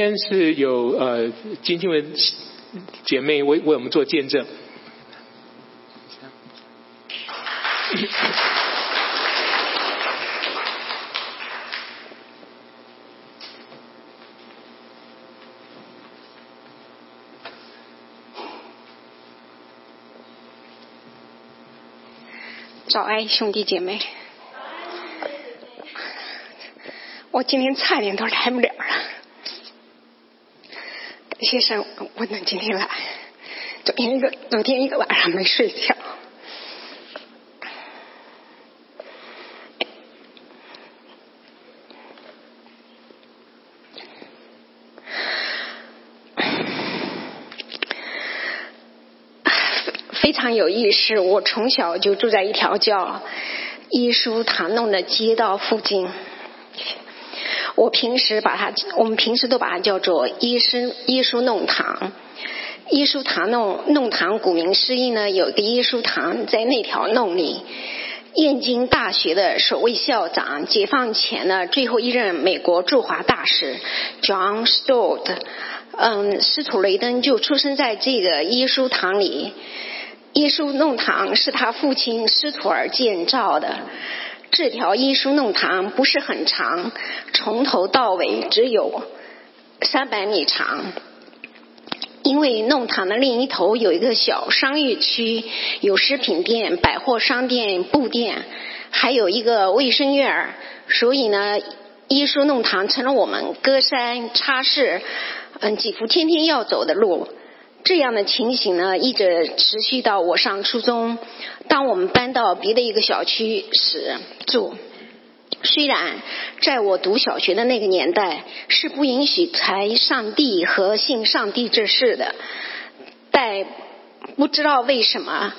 今天是有呃金庆文姐妹为为我们做见证。早安，兄弟姐妹！我今天差点都来不了了，先生，我能今天来。昨天一个，昨天一个晚上没睡觉。非常有意思，我从小就住在一条叫耶稣堂弄的街道附近。我平时把它，我们平时都把它叫做耶稣耶稣弄堂。耶稣堂弄弄堂，顾名思义呢，有一个耶稣堂在那条弄里。燕京大学的首位校长，解放前的最后一任美国驻华大使 John Stott，嗯，司徒雷登就出生在这个耶稣堂里。耶稣弄堂是他父亲施图尔建造的。这条耶稣弄堂不是很长，从头到尾只有三百米长。因为弄堂的另一头有一个小商业区，有食品店、百货商店、布店，还有一个卫生院所以呢，耶稣弄堂成了我们隔山擦市，嗯，几乎天天要走的路。这样的情形呢，一直持续到我上初中。当我们搬到别的一个小区时住，虽然在我读小学的那个年代是不允许谈上帝和信上帝这事的，但不知道为什么，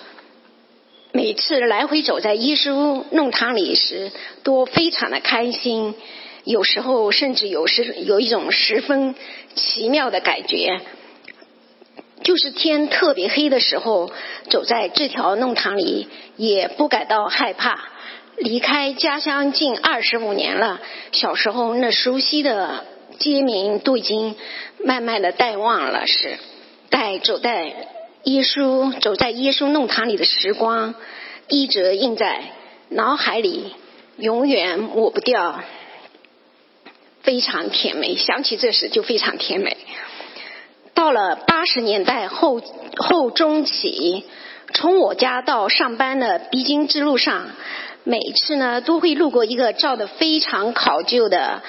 每次来回走在耶稣弄堂里时，都非常的开心。有时候甚至有时有一种十分奇妙的感觉。就是天特别黑的时候，走在这条弄堂里也不感到害怕。离开家乡近二十五年了，小时候那熟悉的街名都已经慢慢的淡忘了。是，带走在耶稣走在耶稣弄堂里的时光，一直印在脑海里，永远抹不掉。非常甜美，想起这时就非常甜美。到了八十年代后后中期，从我家到上班的必经之路上，每次呢都会路过一个造的非常考究的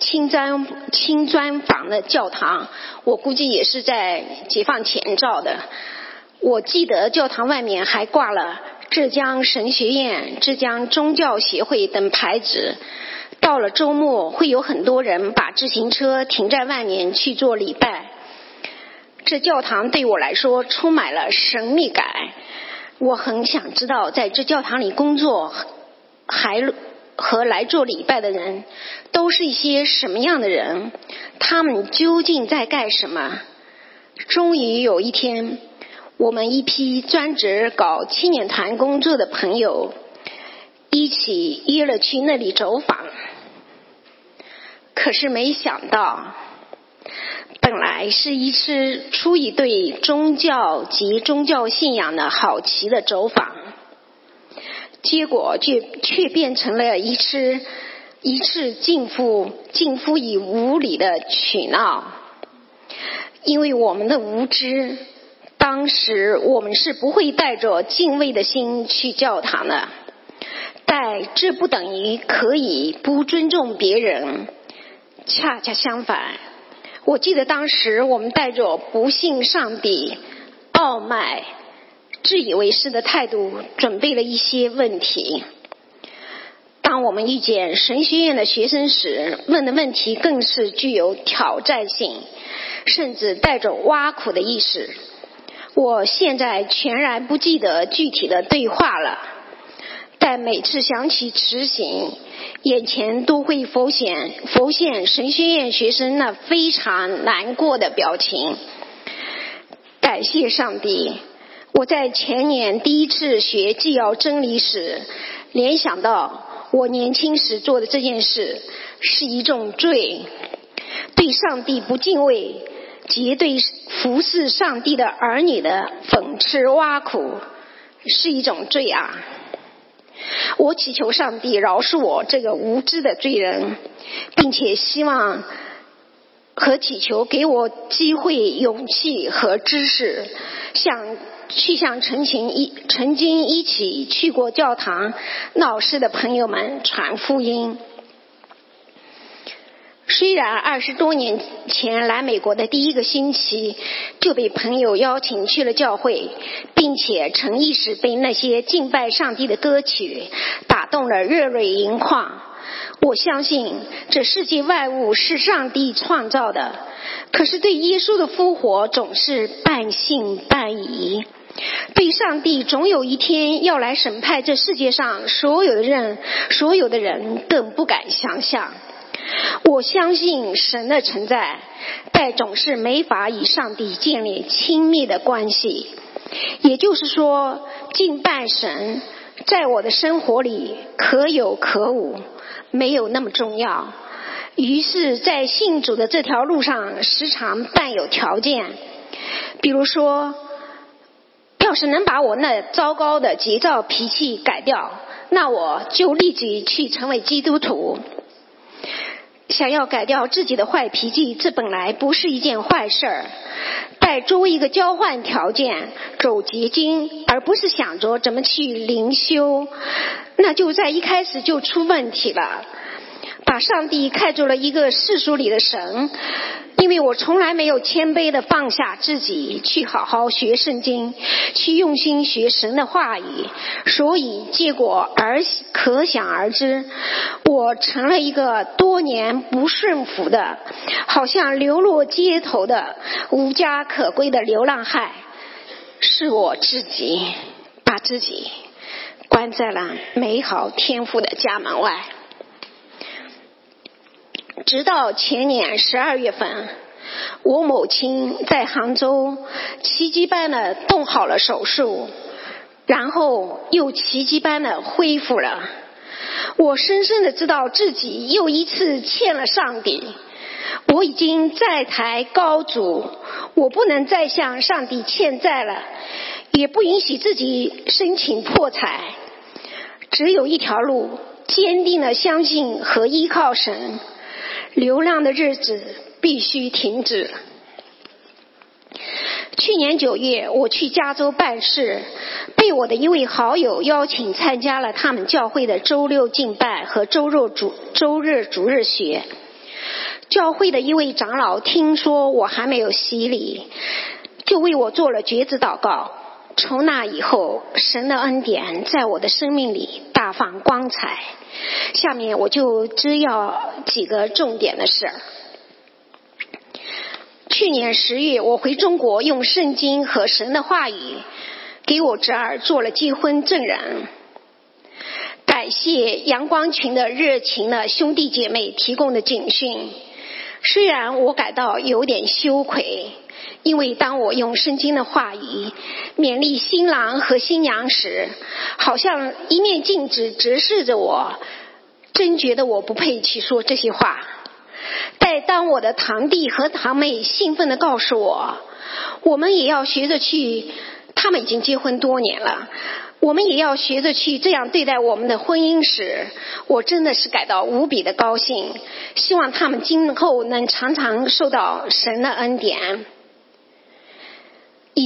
青砖青砖房的教堂，我估计也是在解放前造的。我记得教堂外面还挂了浙江神学院、浙江宗教协会等牌子。到了周末，会有很多人把自行车停在外面去做礼拜。这教堂对我来说充满了神秘感，我很想知道，在这教堂里工作还和来做礼拜的人，都是一些什么样的人？他们究竟在干什么？终于有一天，我们一批专职搞青年团工作的朋友，一起约了去那里走访。可是没想到。本来是一次出于对宗教及宗教信仰的好奇的走访，结果却却变成了一次一次近乎近乎以无理的取闹。因为我们的无知，当时我们是不会带着敬畏的心去教堂的，但这不等于可以不尊重别人，恰恰相反。我记得当时我们带着不信上帝、傲慢、自以为是的态度，准备了一些问题。当我们遇见神学院的学生时，问的问题更是具有挑战性，甚至带着挖苦的意思。我现在全然不记得具体的对话了，但每次想起执行。眼前都会浮现浮现神学院学生那非常难过的表情。感谢上帝，我在前年第一次学纪要真理时，联想到我年轻时做的这件事是一种罪。对上帝不敬畏及对服侍上帝的儿女的讽刺挖苦，是一种罪啊！我祈求上帝饶恕我这个无知的罪人，并且希望和祈求给我机会、勇气和知识，向去向曾经一曾经一起去过教堂闹事的朋友们传福音。虽然二十多年前来美国的第一个星期就被朋友邀请去了教会，并且曾一时被那些敬拜上帝的歌曲打动了热泪盈眶。我相信这世界万物是上帝创造的，可是对耶稣的复活总是半信半疑。对上帝总有一天要来审判这世界上所有的人，所有的人更不敢想象。我相信神的存在，但总是没法与上帝建立亲密的关系。也就是说，敬拜神在我的生活里可有可无，没有那么重要。于是，在信主的这条路上，时常伴有条件，比如说，要是能把我那糟糕的急躁脾气改掉，那我就立即去成为基督徒。想要改掉自己的坏脾气，这本来不是一件坏事儿。但作为一个交换条件，走捷径，而不是想着怎么去灵修，那就在一开始就出问题了。把上帝看作了一个世俗里的神，因为我从来没有谦卑的放下自己去好好学圣经，去用心学神的话语，所以结果而可想而知，我成了一个多年不顺服的，好像流落街头的无家可归的流浪汉，是我自己把自己关在了美好天赋的家门外。直到前年十二月份，我母亲在杭州奇迹般的动好了手术，然后又奇迹般的恢复了。我深深的知道自己又一次欠了上帝。我已经债台高筑，我不能再向上帝欠债了，也不允许自己申请破产。只有一条路，坚定的相信和依靠神。流浪的日子必须停止。去年九月，我去加州办事，被我的一位好友邀请参加了他们教会的周六敬拜和周日主周日主日学。教会的一位长老听说我还没有洗礼，就为我做了绝子祷告。从那以后，神的恩典在我的生命里大放光彩。下面我就只要几个重点的事儿。去年十月，我回中国，用圣经和神的话语给我侄儿做了结婚证人。感谢阳光群的热情的兄弟姐妹提供的警讯，虽然我感到有点羞愧，因为当我用圣经的话语勉励新郎和新娘时，好像一面镜子直视着我。真觉得我不配去说这些话，但当我的堂弟和堂妹兴奋地告诉我，我们也要学着去，他们已经结婚多年了，我们也要学着去这样对待我们的婚姻时，我真的是感到无比的高兴。希望他们今后能常常受到神的恩典。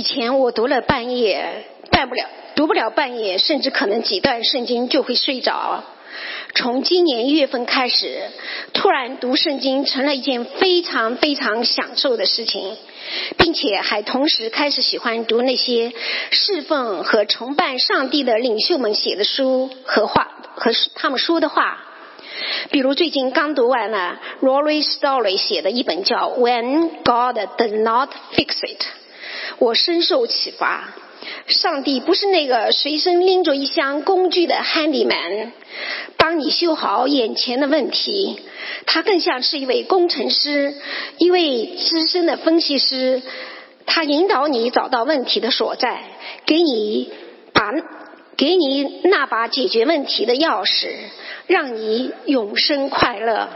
以前我读了半夜，办不了，读不了半夜，甚至可能几段圣经就会睡着。从今年一月份开始，突然读圣经成了一件非常非常享受的事情，并且还同时开始喜欢读那些侍奉和崇拜上帝的领袖们写的书和话和他们说的话。比如最近刚读完了 Rory Story 写的一本叫《When God Does Not Fix It》，我深受启发。上帝不是那个随身拎着一箱工具的 handyman，帮你修好眼前的问题。他更像是一位工程师，一位资深的分析师。他引导你找到问题的所在，给你把给你那把解决问题的钥匙，让你永生快乐。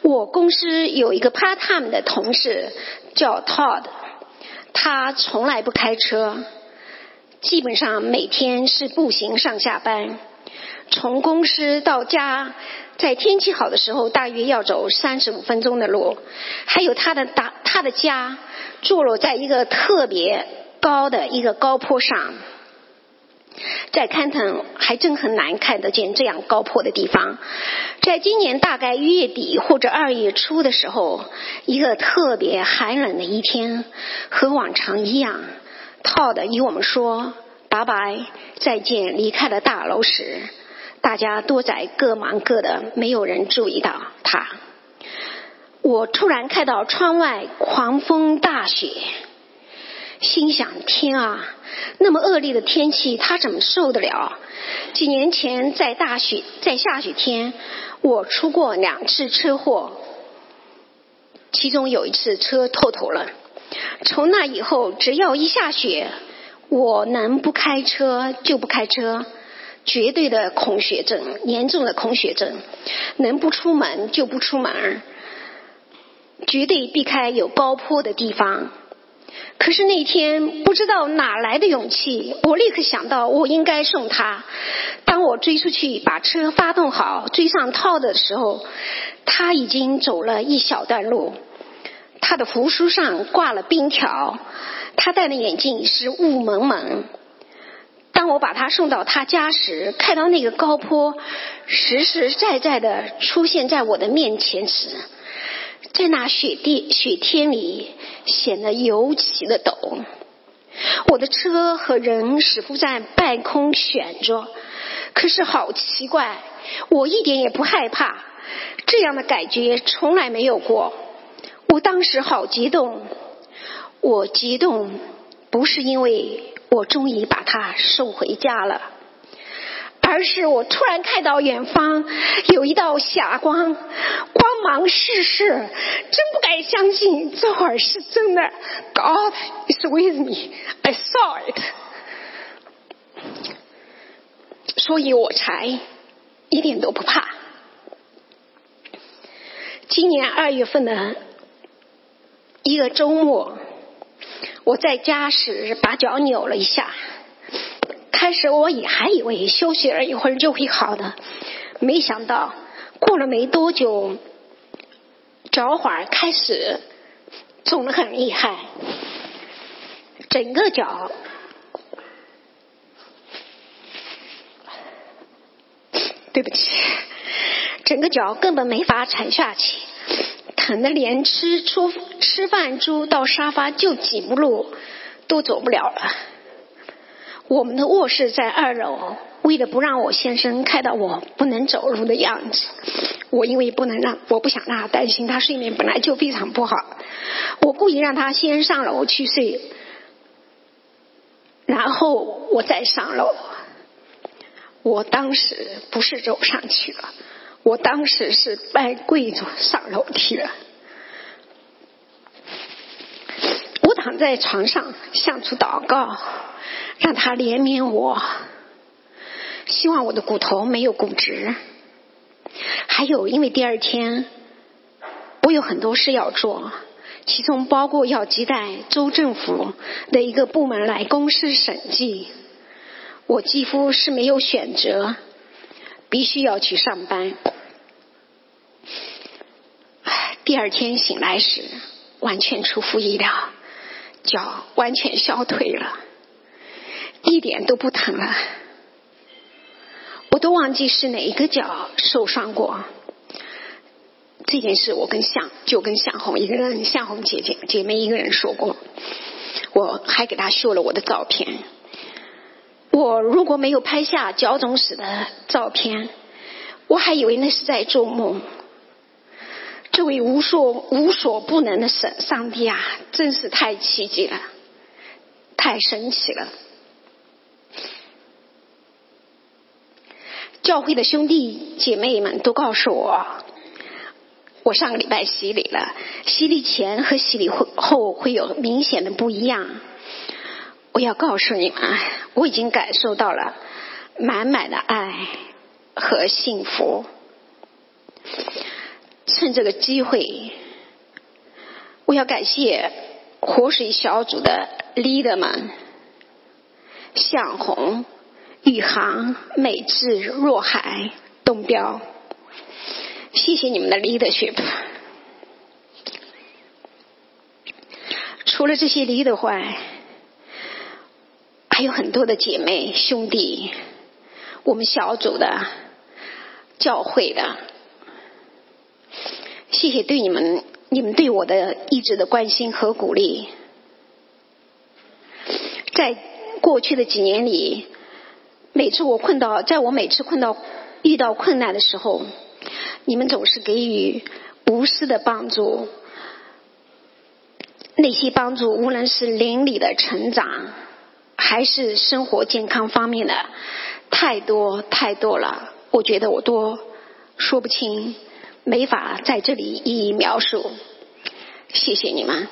我公司有一个 part time 的同事叫 Todd，他从来不开车，基本上每天是步行上下班。从公司到家，在天气好的时候，大约要走三十五分钟的路。还有他的大，他的家坐落在一个特别高的一个高坡上，在堪腾还真很难看得见这样高坡的地方。在今年大概月底或者二月初的时候，一个特别寒冷的一天，和往常一样，套的与我们说拜拜再见，离开了大楼时。大家都在各忙各的，没有人注意到他。我突然看到窗外狂风大雪，心想：天啊，那么恶劣的天气，他怎么受得了？几年前在大雪在下雪天，我出过两次车祸，其中有一次车透头了。从那以后，只要一下雪，我能不开车就不开车。绝对的恐血症，严重的恐血症，能不出门就不出门，绝对避开有高坡的地方。可是那天不知道哪来的勇气，我立刻想到我应该送他。当我追出去把车发动好，追上套的时候，他已经走了一小段路，他的胡须上挂了冰条，他戴的眼镜是雾蒙蒙。当我把他送到他家时，看到那个高坡实实在在的出现在我的面前时，在那雪地雪天里显得尤其的陡。我的车和人似乎在半空悬着，可是好奇怪，我一点也不害怕，这样的感觉从来没有过。我当时好激动，我激动不是因为。我终于把他送回家了，而是我突然看到远方有一道霞光，光芒四射，真不敢相信这会儿是真的。God is with me, I saw it，所以我才一点都不怕。今年二月份的一个周末。我在家时把脚扭了一下，开始我也还以为休息了一会儿就会好的，没想到过了没多久，脚踝开始肿得很厉害，整个脚，对不起，整个脚根本没法踩下去。疼的连吃出吃饭猪到沙发就几步路都走不了了。我们的卧室在二楼，为了不让我先生看到我不能走路的样子，我因为不能让我不想让他担心，他睡眠本来就非常不好，我故意让他先上楼去睡，然后我再上楼。我当时不是走上去了。我当时是半跪着上楼梯了，我躺在床上向主祷告，让他怜悯我，希望我的骨头没有骨折。还有，因为第二天我有很多事要做，其中包括要接待州政府的一个部门来公司审计，我几乎是没有选择，必须要去上班。第二天醒来时，完全出乎意料，脚完全消退了，一点都不疼了。我都忘记是哪一个脚受伤过。这件事我跟向就跟向红一个人，向红姐姐姐妹一个人说过，我还给她秀了我的照片。我如果没有拍下脚肿时的照片，我还以为那是在做梦。这位无所无所不能的神上帝啊，真是太奇迹了，太神奇了！教会的兄弟姐妹们都告诉我，我上个礼拜洗礼了，洗礼前和洗礼后会有明显的不一样。我要告诉你们，我已经感受到了满满的爱和幸福。趁这个机会，我要感谢活水小组的 leader 们，向红、宇航、美智、若海、东标，谢谢你们的 leadership。除了这些 leader 外，还有很多的姐妹兄弟，我们小组的、教会的，谢谢对你们、你们对我的一直的关心和鼓励。在过去的几年里，每次我困到，在我每次困到遇到困难的时候，你们总是给予无私的帮助。那些帮助，无论是邻里的成长，还是生活健康方面的，太多太多了。我觉得我都说不清，没法在这里一一描述。谢谢你们。